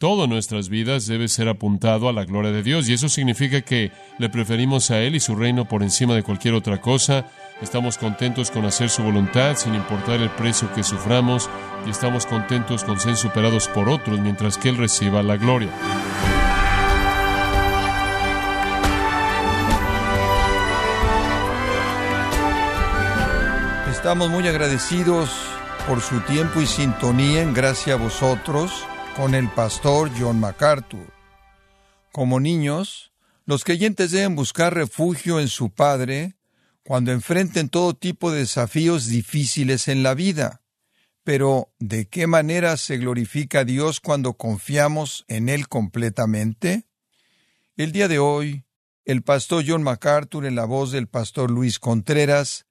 Todo nuestras vidas debe ser apuntado a la gloria de Dios y eso significa que le preferimos a Él y su reino por encima de cualquier otra cosa. Estamos contentos con hacer su voluntad sin importar el precio que suframos y estamos contentos con ser superados por otros mientras que Él reciba la gloria. Estamos muy agradecidos por su tiempo y sintonía en gracia a vosotros con el pastor John MacArthur. Como niños, los creyentes deben buscar refugio en su Padre cuando enfrenten todo tipo de desafíos difíciles en la vida. Pero, ¿de qué manera se glorifica Dios cuando confiamos en Él completamente? El día de hoy, el pastor John MacArthur, en la voz del pastor Luis Contreras,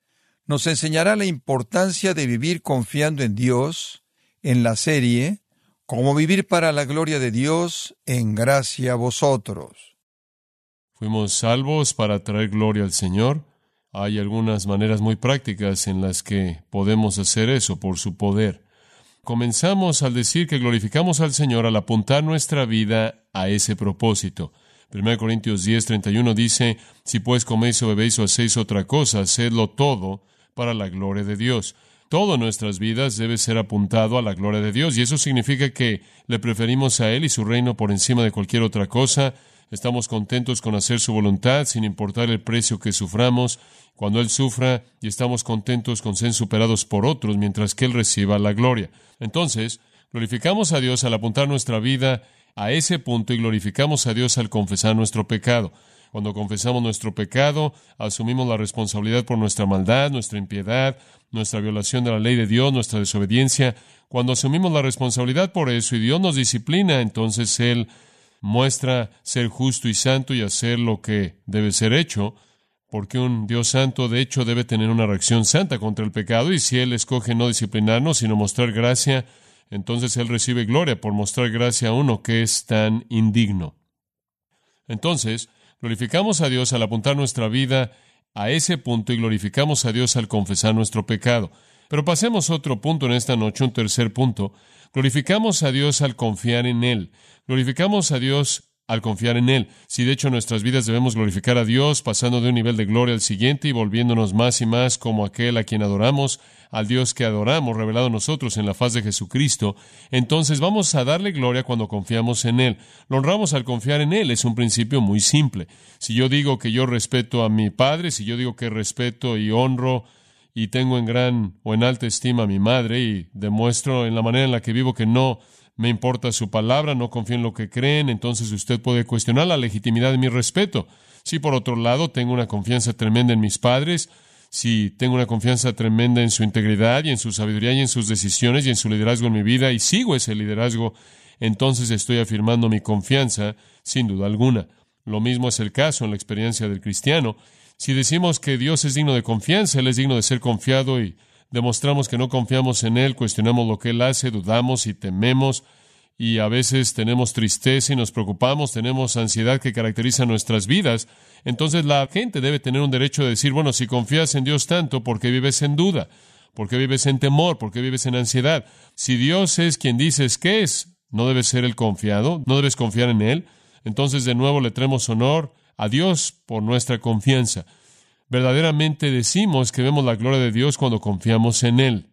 nos enseñará la importancia de vivir confiando en Dios en la serie Cómo vivir para la gloria de Dios en gracia a vosotros. Fuimos salvos para traer gloria al Señor. Hay algunas maneras muy prácticas en las que podemos hacer eso por su poder. Comenzamos al decir que glorificamos al Señor al apuntar nuestra vida a ese propósito. 1 Corintios 10, 31 dice, Si pues coméis o bebéis o hacéis otra cosa, hacedlo todo para la gloria de Dios. Todo en nuestras vidas debe ser apuntado a la gloria de Dios y eso significa que le preferimos a Él y su reino por encima de cualquier otra cosa. Estamos contentos con hacer su voluntad sin importar el precio que suframos cuando Él sufra y estamos contentos con ser superados por otros mientras que Él reciba la gloria. Entonces, glorificamos a Dios al apuntar nuestra vida a ese punto y glorificamos a Dios al confesar nuestro pecado. Cuando confesamos nuestro pecado, asumimos la responsabilidad por nuestra maldad, nuestra impiedad, nuestra violación de la ley de Dios, nuestra desobediencia. Cuando asumimos la responsabilidad por eso y Dios nos disciplina, entonces Él muestra ser justo y santo y hacer lo que debe ser hecho, porque un Dios santo de hecho debe tener una reacción santa contra el pecado y si Él escoge no disciplinarnos, sino mostrar gracia, entonces Él recibe gloria por mostrar gracia a uno que es tan indigno. Entonces, Glorificamos a Dios al apuntar nuestra vida a ese punto y glorificamos a Dios al confesar nuestro pecado. Pero pasemos otro punto en esta noche, un tercer punto. Glorificamos a Dios al confiar en Él. Glorificamos a Dios al confiar en Él. Si de hecho nuestras vidas debemos glorificar a Dios, pasando de un nivel de gloria al siguiente y volviéndonos más y más como aquel a quien adoramos, al Dios que adoramos, revelado nosotros en la faz de Jesucristo, entonces vamos a darle gloria cuando confiamos en Él. Lo honramos al confiar en Él. Es un principio muy simple. Si yo digo que yo respeto a mi Padre, si yo digo que respeto y honro y tengo en gran o en alta estima a mi madre y demuestro en la manera en la que vivo que no me importa su palabra, no confío en lo que creen, entonces usted puede cuestionar la legitimidad de mi respeto. Si por otro lado tengo una confianza tremenda en mis padres, si tengo una confianza tremenda en su integridad y en su sabiduría y en sus decisiones y en su liderazgo en mi vida y sigo ese liderazgo, entonces estoy afirmando mi confianza sin duda alguna. Lo mismo es el caso en la experiencia del cristiano. Si decimos que Dios es digno de confianza, Él es digno de ser confiado y demostramos que no confiamos en Él, cuestionamos lo que Él hace, dudamos y tememos, y a veces tenemos tristeza y nos preocupamos, tenemos ansiedad que caracteriza nuestras vidas, entonces la gente debe tener un derecho de decir, bueno, si confías en Dios tanto, ¿por qué vives en duda? ¿Por qué vives en temor? ¿Por qué vives en ansiedad? Si Dios es quien dices que es, ¿no debes ser el confiado? ¿No debes confiar en Él? Entonces de nuevo le traemos honor a Dios por nuestra confianza. Verdaderamente decimos que vemos la gloria de Dios cuando confiamos en Él.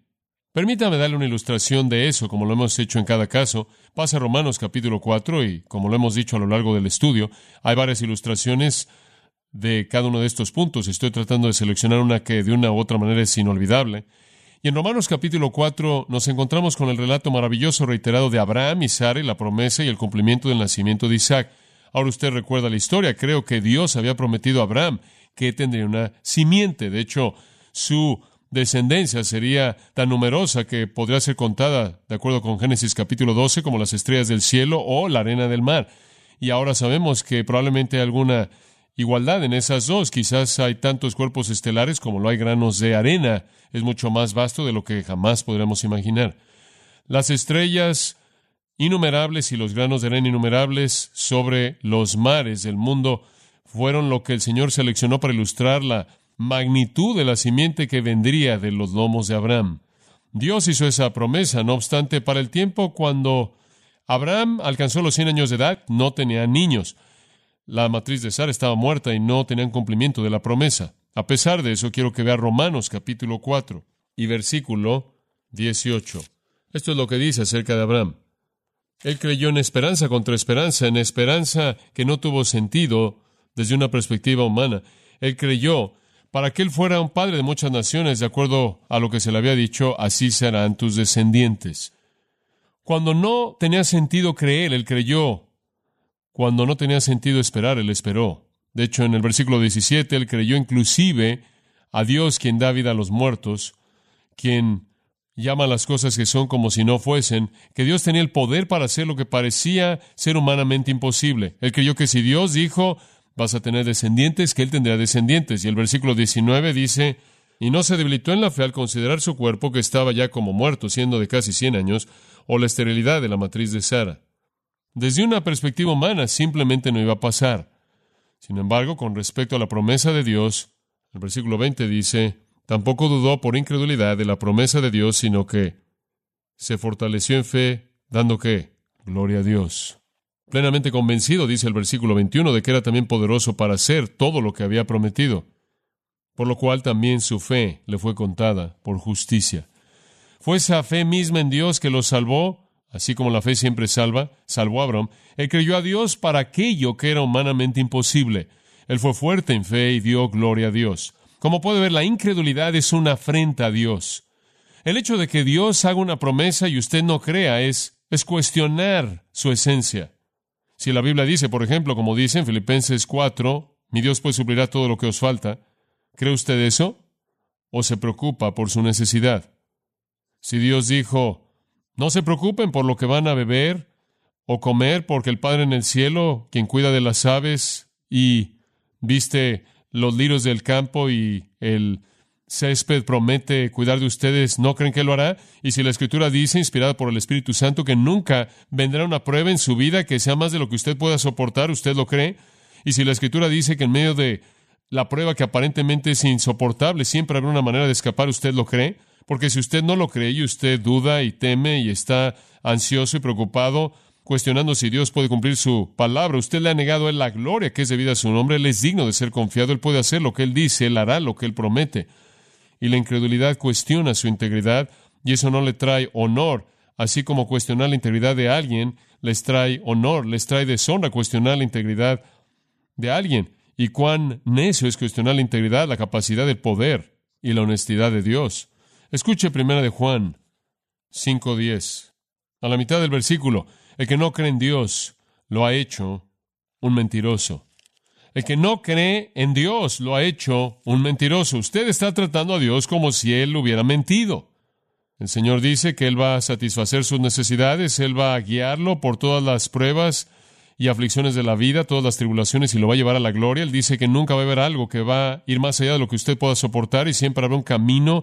Permítame darle una ilustración de eso, como lo hemos hecho en cada caso. Pasa Romanos capítulo 4 y, como lo hemos dicho a lo largo del estudio, hay varias ilustraciones de cada uno de estos puntos. Estoy tratando de seleccionar una que de una u otra manera es inolvidable. Y en Romanos capítulo 4 nos encontramos con el relato maravilloso reiterado de Abraham y Sara y la promesa y el cumplimiento del nacimiento de Isaac. Ahora usted recuerda la historia. Creo que Dios había prometido a Abraham que tendría una simiente. De hecho, su descendencia sería tan numerosa que podría ser contada, de acuerdo con Génesis capítulo 12, como las estrellas del cielo o la arena del mar. Y ahora sabemos que probablemente hay alguna igualdad en esas dos. Quizás hay tantos cuerpos estelares como lo hay granos de arena. Es mucho más vasto de lo que jamás podremos imaginar. Las estrellas innumerables y los granos de arena innumerables sobre los mares del mundo fueron lo que el Señor seleccionó para ilustrar la magnitud de la simiente que vendría de los lomos de Abraham. Dios hizo esa promesa, no obstante, para el tiempo cuando Abraham alcanzó los 100 años de edad, no tenía niños. La matriz de Sara estaba muerta y no tenían cumplimiento de la promesa. A pesar de eso, quiero que vea Romanos capítulo 4 y versículo 18. Esto es lo que dice acerca de Abraham. Él creyó en esperanza contra esperanza, en esperanza que no tuvo sentido desde una perspectiva humana. Él creyó para que él fuera un padre de muchas naciones, de acuerdo a lo que se le había dicho, así serán tus descendientes. Cuando no tenía sentido creer, él creyó. Cuando no tenía sentido esperar, él esperó. De hecho, en el versículo 17, él creyó inclusive a Dios quien da vida a los muertos, quien llama las cosas que son como si no fuesen, que Dios tenía el poder para hacer lo que parecía ser humanamente imposible. Él creyó que si Dios dijo, vas a tener descendientes, que él tendría descendientes. Y el versículo 19 dice, y no se debilitó en la fe al considerar su cuerpo que estaba ya como muerto, siendo de casi 100 años, o la esterilidad de la matriz de Sara. Desde una perspectiva humana simplemente no iba a pasar. Sin embargo, con respecto a la promesa de Dios, el versículo 20 dice, tampoco dudó por incredulidad de la promesa de Dios, sino que se fortaleció en fe, dando qué? Gloria a Dios plenamente convencido, dice el versículo 21, de que era también poderoso para hacer todo lo que había prometido, por lo cual también su fe le fue contada por justicia. Fue esa fe misma en Dios que lo salvó, así como la fe siempre salva, salvó a Abraham. Él creyó a Dios para aquello que era humanamente imposible. Él fue fuerte en fe y dio gloria a Dios. Como puede ver, la incredulidad es una afrenta a Dios. El hecho de que Dios haga una promesa y usted no crea es, es cuestionar su esencia. Si la Biblia dice, por ejemplo, como dice en Filipenses 4, mi Dios pues suplirá todo lo que os falta, ¿cree usted eso? ¿O se preocupa por su necesidad? Si Dios dijo, no se preocupen por lo que van a beber o comer, porque el Padre en el cielo, quien cuida de las aves y viste los lirios del campo y el césped promete cuidar de ustedes, ¿no creen que lo hará? Y si la Escritura dice, inspirada por el Espíritu Santo, que nunca vendrá una prueba en su vida que sea más de lo que usted pueda soportar, ¿usted lo cree? Y si la Escritura dice que en medio de la prueba que aparentemente es insoportable, siempre habrá una manera de escapar, ¿usted lo cree? Porque si usted no lo cree y usted duda y teme y está ansioso y preocupado, cuestionando si Dios puede cumplir su palabra. Usted le ha negado a él la gloria que es debida a su nombre. Él es digno de ser confiado. Él puede hacer lo que él dice. Él hará lo que él promete y la incredulidad cuestiona su integridad y eso no le trae honor, así como cuestionar la integridad de alguien les trae honor, les trae deshonra cuestionar la integridad de alguien. Y cuán necio es cuestionar la integridad, la capacidad del poder y la honestidad de Dios. Escuche primera de Juan 5:10. A la mitad del versículo, el que no cree en Dios lo ha hecho un mentiroso. El que no cree en Dios lo ha hecho un mentiroso. Usted está tratando a Dios como si Él hubiera mentido. El Señor dice que Él va a satisfacer sus necesidades, Él va a guiarlo por todas las pruebas y aflicciones de la vida, todas las tribulaciones y lo va a llevar a la gloria. Él dice que nunca va a haber algo que va a ir más allá de lo que usted pueda soportar y siempre habrá un camino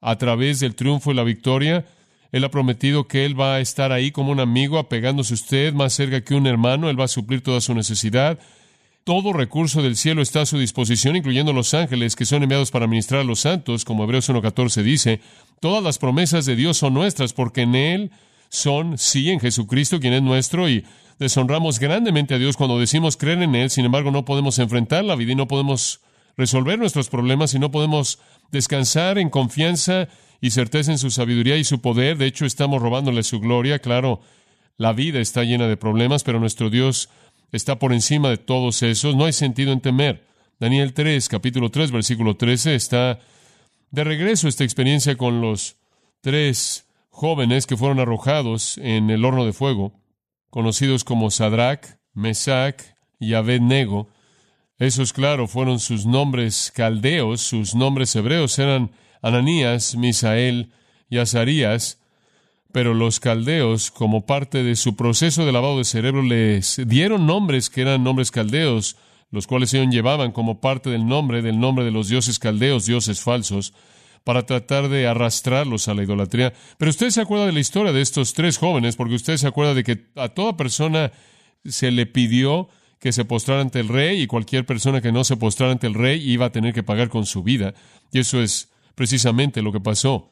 a través del triunfo y la victoria. Él ha prometido que Él va a estar ahí como un amigo, apegándose a usted más cerca que un hermano. Él va a suplir toda su necesidad. Todo recurso del cielo está a su disposición, incluyendo los ángeles que son enviados para ministrar a los santos, como Hebreos 1.14 dice. Todas las promesas de Dios son nuestras, porque en Él son sí en Jesucristo, quien es nuestro, y deshonramos grandemente a Dios cuando decimos creer en Él. Sin embargo, no podemos enfrentar la vida y no podemos resolver nuestros problemas y no podemos descansar en confianza y certeza en su sabiduría y su poder. De hecho, estamos robándole su gloria. Claro, la vida está llena de problemas, pero nuestro Dios está por encima de todos esos, no hay sentido en temer. Daniel 3, capítulo 3, versículo 13, está de regreso esta experiencia con los tres jóvenes que fueron arrojados en el horno de fuego, conocidos como Sadrach, Mesach y Abednego. Esos, claro, fueron sus nombres caldeos, sus nombres hebreos eran Ananías, Misael y Azarías, pero los caldeos, como parte de su proceso de lavado de cerebro, les dieron nombres que eran nombres caldeos, los cuales ellos llevaban como parte del nombre, del nombre de los dioses caldeos, dioses falsos, para tratar de arrastrarlos a la idolatría. Pero usted se acuerda de la historia de estos tres jóvenes, porque usted se acuerda de que a toda persona se le pidió que se postrara ante el rey y cualquier persona que no se postrara ante el rey iba a tener que pagar con su vida. Y eso es precisamente lo que pasó.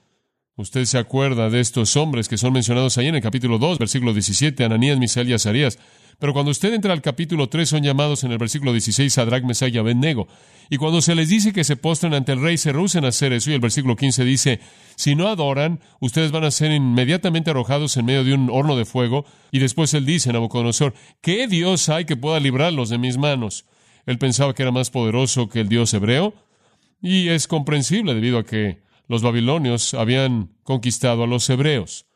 Usted se acuerda de estos hombres que son mencionados ahí en el capítulo 2, versículo 17, Ananías, Misael y Azarías. Pero cuando usted entra al capítulo 3 son llamados en el versículo 16 Sadrach, Mesach y Abednego. Y cuando se les dice que se postren ante el rey, se rehúsen a hacer eso. Y el versículo 15 dice, si no adoran, ustedes van a ser inmediatamente arrojados en medio de un horno de fuego. Y después él dice, Nabucodonosor, ¿qué Dios hay que pueda librarlos de mis manos? Él pensaba que era más poderoso que el Dios hebreo. Y es comprensible debido a que los babilonios habían conquistado a los hebreos.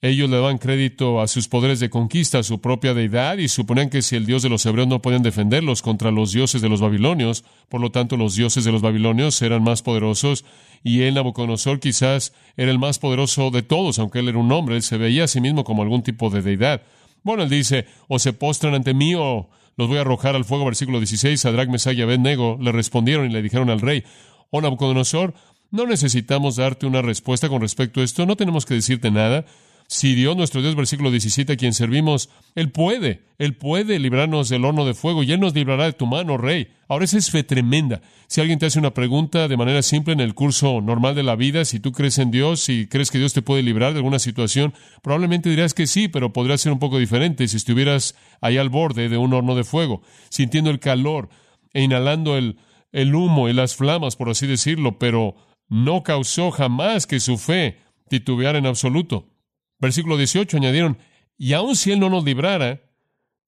Ellos le daban crédito a sus poderes de conquista, a su propia deidad, y suponían que si el Dios de los hebreos no podían defenderlos contra los dioses de los babilonios, por lo tanto los dioses de los babilonios eran más poderosos, y él, Nabucodonosor, quizás era el más poderoso de todos, aunque él era un hombre, él se veía a sí mismo como algún tipo de deidad. Bueno, él dice, o se postran ante mí o los voy a arrojar al fuego, versículo 16, Sadrach, Mesach y Abednego le respondieron y le dijeron al rey, oh Nabucodonosor, no necesitamos darte una respuesta con respecto a esto, no tenemos que decirte nada, si Dios, nuestro Dios, versículo 17, a quien servimos, Él puede, Él puede librarnos del horno de fuego y Él nos librará de tu mano, Rey. Ahora esa es fe tremenda. Si alguien te hace una pregunta de manera simple en el curso normal de la vida, si tú crees en Dios, si crees que Dios te puede librar de alguna situación, probablemente dirás que sí, pero podría ser un poco diferente si estuvieras ahí al borde de un horno de fuego, sintiendo el calor e inhalando el, el humo y las flamas, por así decirlo, pero no causó jamás que su fe titubeara en absoluto. Versículo 18 añadieron, y aun si Él no nos librara,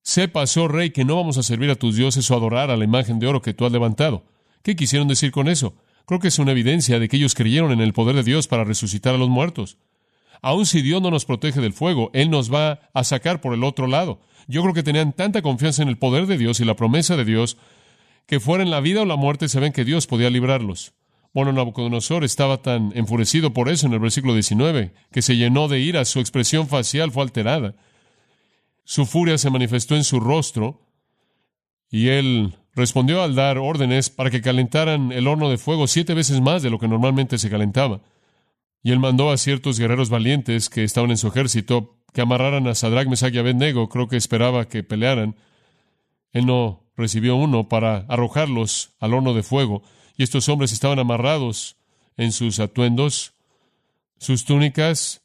sepas, oh rey, que no vamos a servir a tus dioses o adorar a la imagen de oro que tú has levantado. ¿Qué quisieron decir con eso? Creo que es una evidencia de que ellos creyeron en el poder de Dios para resucitar a los muertos. Aun si Dios no nos protege del fuego, Él nos va a sacar por el otro lado. Yo creo que tenían tanta confianza en el poder de Dios y la promesa de Dios que fuera en la vida o la muerte, se ven que Dios podía librarlos. Bueno, Nabucodonosor estaba tan enfurecido por eso en el versículo 19, que se llenó de ira, su expresión facial fue alterada, su furia se manifestó en su rostro, y él respondió al dar órdenes para que calentaran el horno de fuego siete veces más de lo que normalmente se calentaba. Y él mandó a ciertos guerreros valientes que estaban en su ejército que amarraran a Sadrach, Mesach y Abednego, creo que esperaba que pelearan. Él no recibió uno para arrojarlos al horno de fuego y estos hombres estaban amarrados en sus atuendos, sus túnicas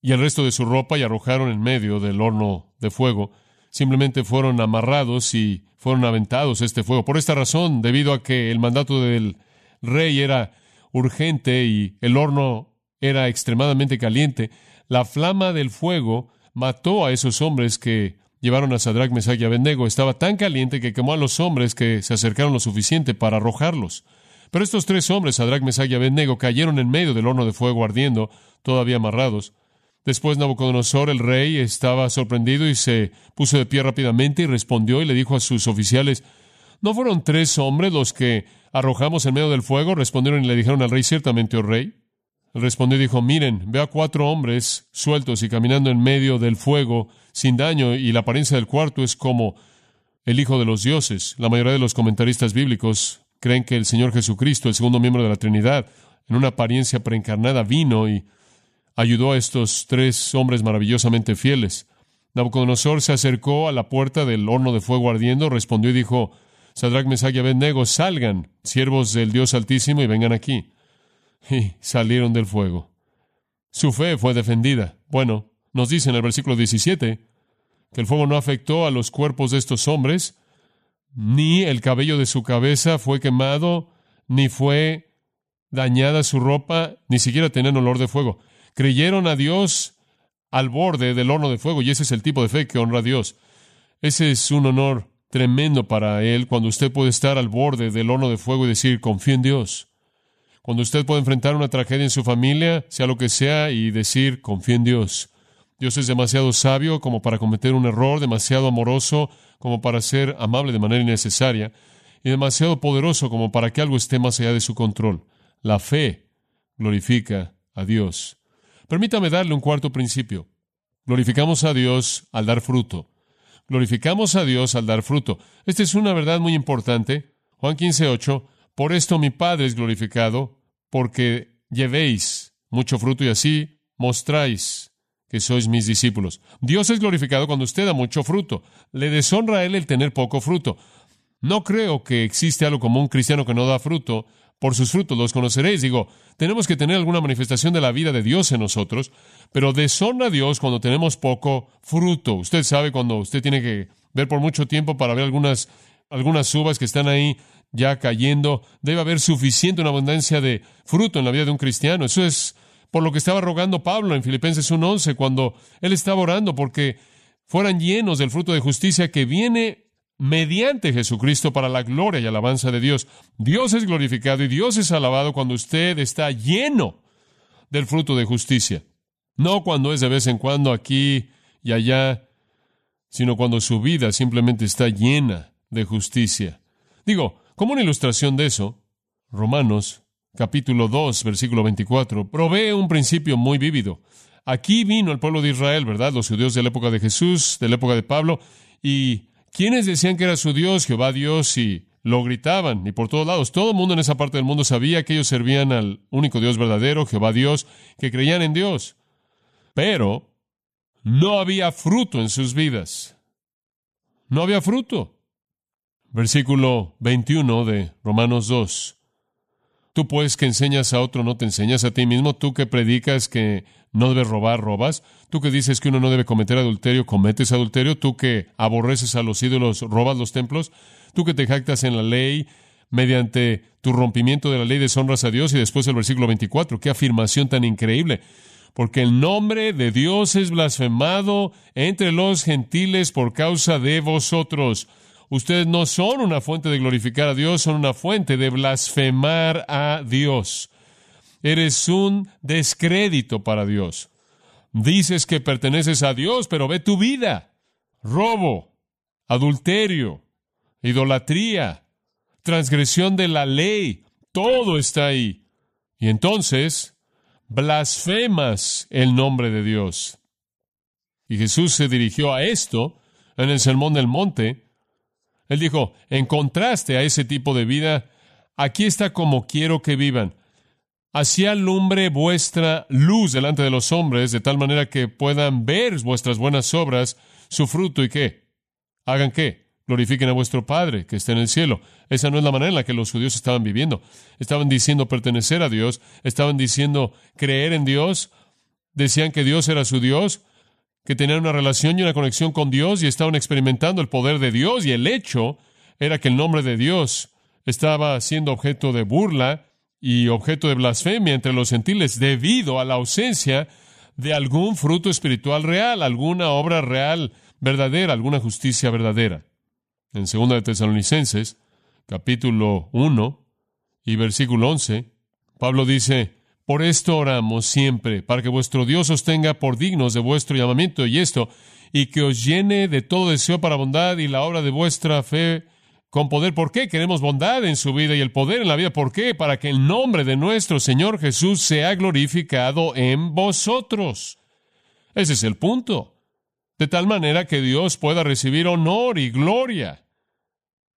y el resto de su ropa y arrojaron en medio del horno de fuego. Simplemente fueron amarrados y fueron aventados este fuego. Por esta razón, debido a que el mandato del rey era urgente y el horno era extremadamente caliente, la flama del fuego mató a esos hombres que llevaron a Sadrach, Mesach y Abednego. Estaba tan caliente que quemó a los hombres que se acercaron lo suficiente para arrojarlos. Pero estos tres hombres, Sadrach, Mesach y Abednego, cayeron en medio del horno de fuego ardiendo, todavía amarrados. Después Nabucodonosor, el rey, estaba sorprendido y se puso de pie rápidamente y respondió y le dijo a sus oficiales, ¿no fueron tres hombres los que arrojamos en medio del fuego? Respondieron y le dijeron al rey, ciertamente, oh rey. Respondió y dijo, miren, veo a cuatro hombres sueltos y caminando en medio del fuego sin daño y la apariencia del cuarto es como el Hijo de los dioses. La mayoría de los comentaristas bíblicos creen que el Señor Jesucristo, el segundo miembro de la Trinidad, en una apariencia preencarnada, vino y ayudó a estos tres hombres maravillosamente fieles. Nabucodonosor se acercó a la puerta del horno de fuego ardiendo, respondió y dijo, Sadrach, Mesach y Abednego, salgan, siervos del Dios Altísimo, y vengan aquí. Y salieron del fuego. Su fe fue defendida. Bueno, nos dice en el versículo 17 que el fuego no afectó a los cuerpos de estos hombres, ni el cabello de su cabeza fue quemado, ni fue dañada su ropa, ni siquiera tenían olor de fuego. Creyeron a Dios al borde del horno de fuego, y ese es el tipo de fe que honra a Dios. Ese es un honor tremendo para Él cuando usted puede estar al borde del horno de fuego y decir, confío en Dios. Cuando usted puede enfrentar una tragedia en su familia, sea lo que sea, y decir, confío en Dios. Dios es demasiado sabio como para cometer un error, demasiado amoroso como para ser amable de manera innecesaria y demasiado poderoso como para que algo esté más allá de su control. La fe glorifica a Dios. Permítame darle un cuarto principio. Glorificamos a Dios al dar fruto. Glorificamos a Dios al dar fruto. Esta es una verdad muy importante. Juan 15:8. Por esto mi Padre es glorificado, porque llevéis mucho fruto y así mostráis que sois mis discípulos. Dios es glorificado cuando usted da mucho fruto. Le deshonra a Él el tener poco fruto. No creo que existe algo como un cristiano que no da fruto, por sus frutos los conoceréis. Digo, tenemos que tener alguna manifestación de la vida de Dios en nosotros, pero deshonra a Dios cuando tenemos poco fruto. Usted sabe cuando usted tiene que ver por mucho tiempo para ver algunas, algunas uvas que están ahí ya cayendo. Debe haber suficiente, una abundancia de fruto en la vida de un cristiano. Eso es por lo que estaba rogando Pablo en Filipenses 1.11, cuando él estaba orando porque fueran llenos del fruto de justicia que viene mediante Jesucristo para la gloria y alabanza de Dios. Dios es glorificado y Dios es alabado cuando usted está lleno del fruto de justicia. No cuando es de vez en cuando aquí y allá, sino cuando su vida simplemente está llena de justicia. Digo, como una ilustración de eso, Romanos capítulo 2, versículo 24, provee un principio muy vívido. Aquí vino el pueblo de Israel, ¿verdad? Los judíos de la época de Jesús, de la época de Pablo, y quienes decían que era su Dios, Jehová Dios, y lo gritaban, y por todos lados. Todo el mundo en esa parte del mundo sabía que ellos servían al único Dios verdadero, Jehová Dios, que creían en Dios. Pero no había fruto en sus vidas. No había fruto. Versículo 21 de Romanos 2. Tú pues que enseñas a otro no te enseñas a ti mismo, tú que predicas que no debes robar, robas, tú que dices que uno no debe cometer adulterio, cometes adulterio, tú que aborreces a los ídolos, robas los templos, tú que te jactas en la ley, mediante tu rompimiento de la ley deshonras a Dios. Y después el versículo 24, qué afirmación tan increíble, porque el nombre de Dios es blasfemado entre los gentiles por causa de vosotros. Ustedes no son una fuente de glorificar a Dios, son una fuente de blasfemar a Dios. Eres un descrédito para Dios. Dices que perteneces a Dios, pero ve tu vida. Robo, adulterio, idolatría, transgresión de la ley, todo está ahí. Y entonces blasfemas el nombre de Dios. Y Jesús se dirigió a esto en el Sermón del Monte, él dijo, en contraste a ese tipo de vida, aquí está como quiero que vivan. Así alumbre vuestra luz delante de los hombres, de tal manera que puedan ver vuestras buenas obras, su fruto y qué. ¿Hagan qué? Glorifiquen a vuestro Padre que está en el cielo. Esa no es la manera en la que los judíos estaban viviendo. Estaban diciendo pertenecer a Dios, estaban diciendo creer en Dios, decían que Dios era su Dios, que tenían una relación y una conexión con Dios y estaban experimentando el poder de Dios y el hecho era que el nombre de Dios estaba siendo objeto de burla y objeto de blasfemia entre los gentiles debido a la ausencia de algún fruto espiritual real, alguna obra real verdadera, alguna justicia verdadera. En 2 de Tesalonicenses, capítulo 1 y versículo 11, Pablo dice, por esto oramos siempre, para que vuestro Dios os tenga por dignos de vuestro llamamiento y esto, y que os llene de todo deseo para bondad y la obra de vuestra fe con poder. ¿Por qué queremos bondad en su vida y el poder en la vida? ¿Por qué? Para que el nombre de nuestro Señor Jesús sea glorificado en vosotros. Ese es el punto. De tal manera que Dios pueda recibir honor y gloria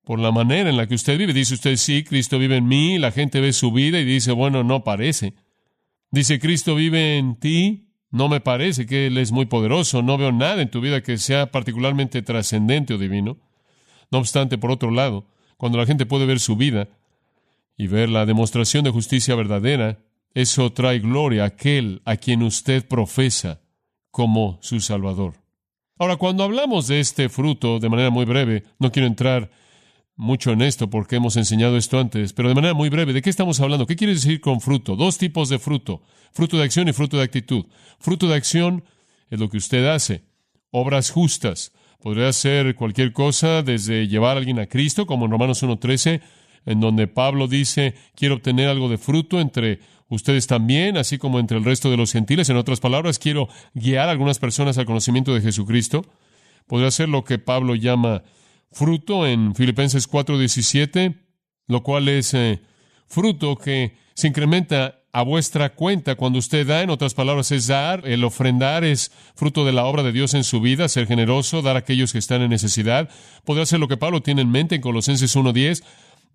por la manera en la que usted vive. Dice usted, sí, Cristo vive en mí, la gente ve su vida y dice, bueno, no parece. Dice, Cristo vive en ti. No me parece que Él es muy poderoso. No veo nada en tu vida que sea particularmente trascendente o divino. No obstante, por otro lado, cuando la gente puede ver su vida y ver la demostración de justicia verdadera, eso trae gloria a aquel a quien usted profesa como su Salvador. Ahora, cuando hablamos de este fruto de manera muy breve, no quiero entrar mucho en esto porque hemos enseñado esto antes, pero de manera muy breve, ¿de qué estamos hablando? ¿Qué quiere decir con fruto? Dos tipos de fruto, fruto de acción y fruto de actitud. Fruto de acción es lo que usted hace, obras justas. Podría ser cualquier cosa, desde llevar a alguien a Cristo, como en Romanos 1.13, en donde Pablo dice, quiero obtener algo de fruto entre ustedes también, así como entre el resto de los gentiles. En otras palabras, quiero guiar a algunas personas al conocimiento de Jesucristo. Podría ser lo que Pablo llama fruto en Filipenses 4:17, lo cual es eh, fruto que se incrementa a vuestra cuenta cuando usted da, en otras palabras, es dar, el ofrendar es fruto de la obra de Dios en su vida, ser generoso, dar a aquellos que están en necesidad. Podría ser lo que Pablo tiene en mente en Colosenses 1.10,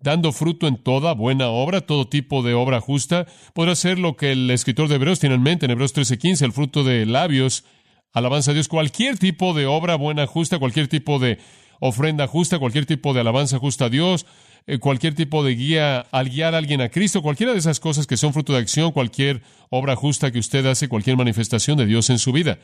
dando fruto en toda buena obra, todo tipo de obra justa. Podría ser lo que el escritor de Hebreos tiene en mente en Hebreos 13.15, el fruto de labios, alabanza a Dios, cualquier tipo de obra buena, justa, cualquier tipo de ofrenda justa, cualquier tipo de alabanza justa a Dios, eh, cualquier tipo de guía al guiar a alguien a Cristo, cualquiera de esas cosas que son fruto de acción, cualquier obra justa que usted hace, cualquier manifestación de Dios en su vida.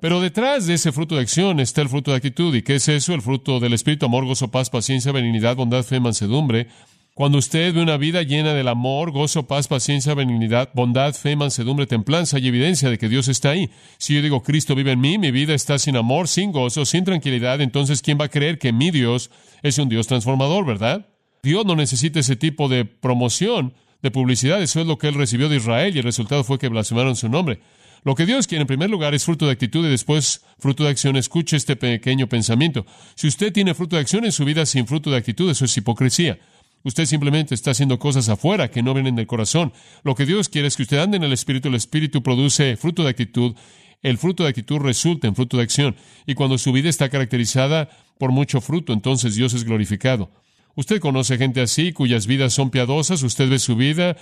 Pero detrás de ese fruto de acción está el fruto de actitud. ¿Y qué es eso? El fruto del Espíritu, amor, gozo, paz, paciencia, benignidad, bondad, fe, mansedumbre. Cuando usted ve una vida llena del amor, gozo, paz, paciencia, benignidad, bondad, fe, mansedumbre, templanza, hay evidencia de que Dios está ahí. Si yo digo Cristo vive en mí, mi vida está sin amor, sin gozo, sin tranquilidad, entonces ¿quién va a creer que mi Dios es un Dios transformador, verdad? Dios no necesita ese tipo de promoción, de publicidad, eso es lo que él recibió de Israel y el resultado fue que blasfemaron su nombre. Lo que Dios quiere en primer lugar es fruto de actitud y después fruto de acción. Escuche este pequeño pensamiento. Si usted tiene fruto de acción en su vida sin fruto de actitud, eso es hipocresía. Usted simplemente está haciendo cosas afuera que no vienen del corazón. Lo que Dios quiere es que usted ande en el Espíritu. El Espíritu produce fruto de actitud. El fruto de actitud resulta en fruto de acción. Y cuando su vida está caracterizada por mucho fruto, entonces Dios es glorificado. Usted conoce gente así, cuyas vidas son piadosas. Usted ve su vida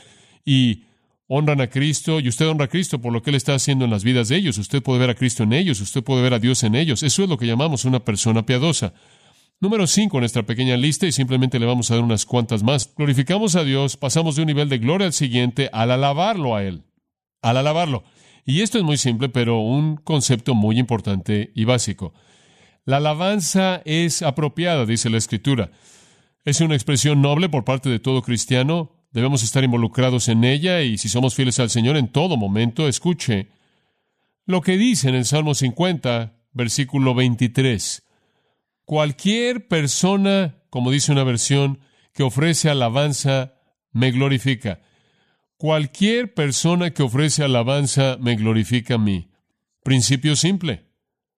y honran a Cristo y usted honra a Cristo por lo que Él está haciendo en las vidas de ellos. Usted puede ver a Cristo en ellos, usted puede ver a Dios en ellos. Eso es lo que llamamos una persona piadosa. Número cinco en nuestra pequeña lista y simplemente le vamos a dar unas cuantas más. Glorificamos a Dios, pasamos de un nivel de gloria al siguiente al alabarlo a Él. Al alabarlo. Y esto es muy simple, pero un concepto muy importante y básico. La alabanza es apropiada, dice la Escritura. Es una expresión noble por parte de todo cristiano. Debemos estar involucrados en ella y si somos fieles al Señor en todo momento, escuche lo que dice en el Salmo 50, versículo 23. Cualquier persona, como dice una versión, que ofrece alabanza, me glorifica. Cualquier persona que ofrece alabanza, me glorifica a mí. Principio simple.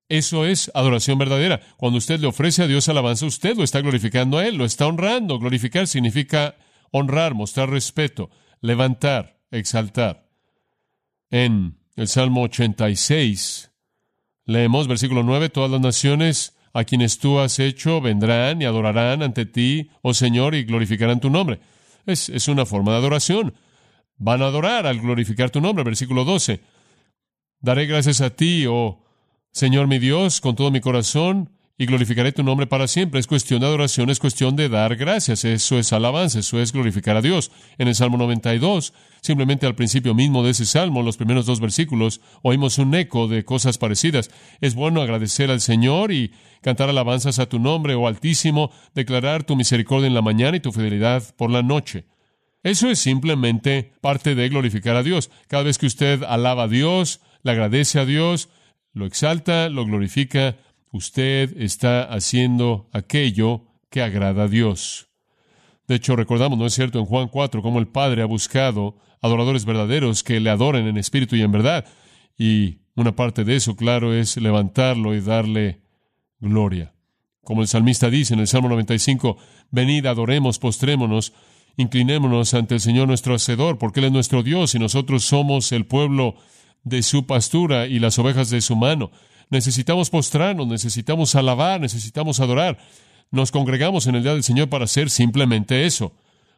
Eso es adoración verdadera. Cuando usted le ofrece a Dios alabanza, usted lo está glorificando a Él, lo está honrando. Glorificar significa honrar, mostrar respeto, levantar, exaltar. En el Salmo 86, leemos versículo 9, todas las naciones a quienes tú has hecho vendrán y adorarán ante ti, oh Señor, y glorificarán tu nombre. Es, es una forma de adoración. Van a adorar al glorificar tu nombre. Versículo 12. Daré gracias a ti, oh Señor mi Dios, con todo mi corazón, y glorificaré tu nombre para siempre. Es cuestión de adoración, es cuestión de dar gracias. Eso es alabanza, eso es glorificar a Dios. En el Salmo 92, simplemente al principio mismo de ese Salmo, los primeros dos versículos, oímos un eco de cosas parecidas. Es bueno agradecer al Señor y cantar alabanzas a tu nombre, oh Altísimo, declarar tu misericordia en la mañana y tu fidelidad por la noche. Eso es simplemente parte de glorificar a Dios. Cada vez que usted alaba a Dios, le agradece a Dios, lo exalta, lo glorifica, usted está haciendo aquello que agrada a Dios. De hecho, recordamos, ¿no es cierto?, en Juan 4, cómo el Padre ha buscado adoradores verdaderos que le adoren en espíritu y en verdad. Y una parte de eso, claro, es levantarlo y darle gloria. Como el salmista dice en el Salmo 95, venid, adoremos, postrémonos, inclinémonos ante el Señor nuestro Hacedor, porque Él es nuestro Dios y nosotros somos el pueblo de su pastura y las ovejas de su mano. Necesitamos postrarnos, necesitamos alabar, necesitamos adorar. Nos congregamos en el día del Señor para hacer simplemente eso,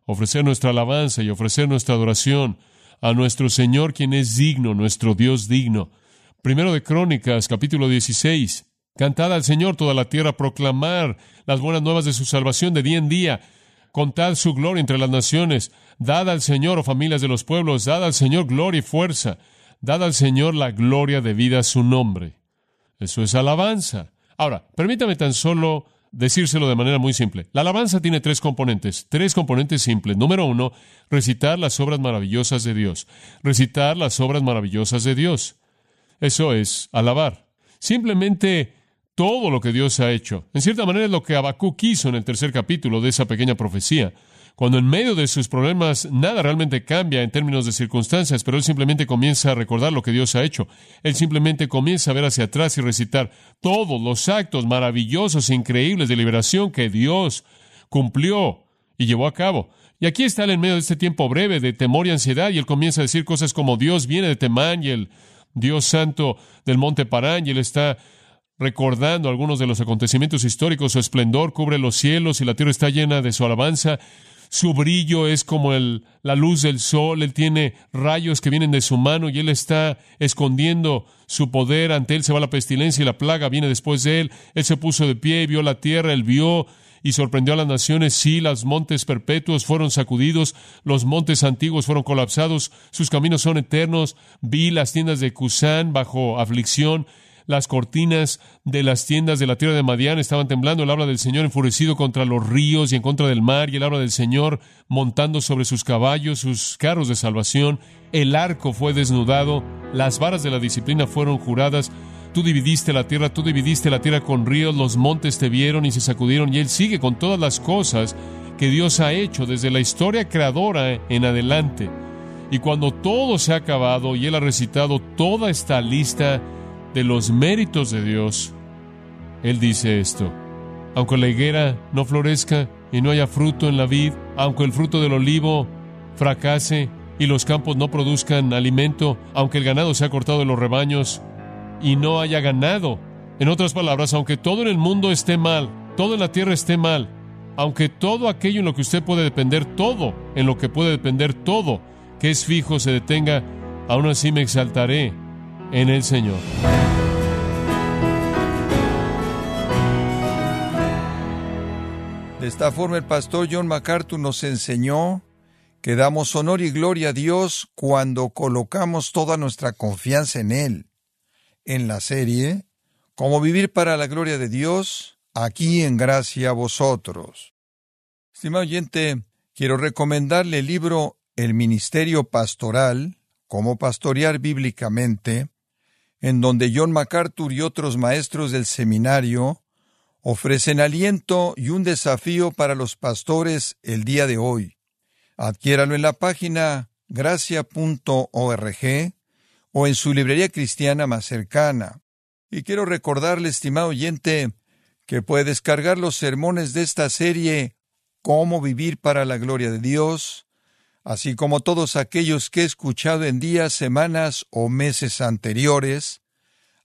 ofrecer nuestra alabanza y ofrecer nuestra adoración a nuestro Señor, quien es digno, nuestro Dios digno. Primero de Crónicas, capítulo 16. Cantad al Señor toda la tierra, proclamar las buenas nuevas de su salvación de día en día. Contad su gloria entre las naciones. Dad al Señor, oh familias de los pueblos, dad al Señor gloria y fuerza. Dad al Señor la gloria debida a su nombre. Eso es alabanza. Ahora, permítame tan solo decírselo de manera muy simple. La alabanza tiene tres componentes, tres componentes simples. Número uno, recitar las obras maravillosas de Dios. Recitar las obras maravillosas de Dios. Eso es alabar. Simplemente todo lo que Dios ha hecho. En cierta manera es lo que Habacuc quiso en el tercer capítulo de esa pequeña profecía cuando en medio de sus problemas nada realmente cambia en términos de circunstancias, pero él simplemente comienza a recordar lo que Dios ha hecho. Él simplemente comienza a ver hacia atrás y recitar todos los actos maravillosos e increíbles de liberación que Dios cumplió y llevó a cabo. Y aquí está él en medio de este tiempo breve de temor y ansiedad, y él comienza a decir cosas como Dios viene de Temán y el Dios santo del monte Parán, y él está recordando algunos de los acontecimientos históricos, su esplendor cubre los cielos y la tierra está llena de su alabanza. Su brillo es como el, la luz del sol, Él tiene rayos que vienen de su mano y Él está escondiendo su poder. Ante Él se va la pestilencia y la plaga viene después de Él. Él se puso de pie y vio la tierra, Él vio y sorprendió a las naciones. Sí, los montes perpetuos fueron sacudidos, los montes antiguos fueron colapsados, sus caminos son eternos. Vi las tiendas de Cusán bajo aflicción las cortinas de las tiendas de la tierra de Madián estaban temblando. El habla del Señor enfurecido contra los ríos y en contra del mar. Y el habla del Señor montando sobre sus caballos, sus carros de salvación. El arco fue desnudado. Las varas de la disciplina fueron juradas. Tú dividiste la tierra, tú dividiste la tierra con ríos. Los montes te vieron y se sacudieron. Y Él sigue con todas las cosas que Dios ha hecho desde la historia creadora en adelante. Y cuando todo se ha acabado y Él ha recitado toda esta lista, de los méritos de Dios, Él dice esto, aunque la higuera no florezca y no haya fruto en la vid, aunque el fruto del olivo fracase y los campos no produzcan alimento, aunque el ganado sea cortado de los rebaños y no haya ganado, en otras palabras, aunque todo en el mundo esté mal, todo en la tierra esté mal, aunque todo aquello en lo que usted puede depender, todo en lo que puede depender, todo que es fijo se detenga, aún así me exaltaré en el Señor. De esta forma el pastor John MacArthur nos enseñó que damos honor y gloria a Dios cuando colocamos toda nuestra confianza en Él. En la serie, Cómo vivir para la gloria de Dios, aquí en gracia a vosotros. Estimado oyente, quiero recomendarle el libro El Ministerio Pastoral, Cómo pastorear bíblicamente, en donde John MacArthur y otros maestros del seminario ofrecen aliento y un desafío para los pastores el día de hoy. Adquiéralo en la página gracia.org o en su librería cristiana más cercana. Y quiero recordarle, estimado oyente, que puede descargar los sermones de esta serie Cómo vivir para la gloria de Dios, así como todos aquellos que he escuchado en días, semanas o meses anteriores,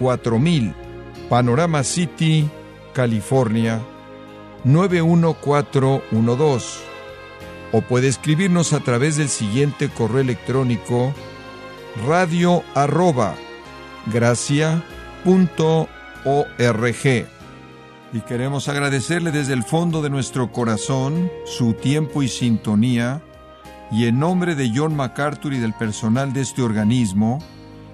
4000, Panorama City, California 91412. O puede escribirnos a través del siguiente correo electrónico radio arroba gracia Y queremos agradecerle desde el fondo de nuestro corazón su tiempo y sintonía, y en nombre de John MacArthur y del personal de este organismo,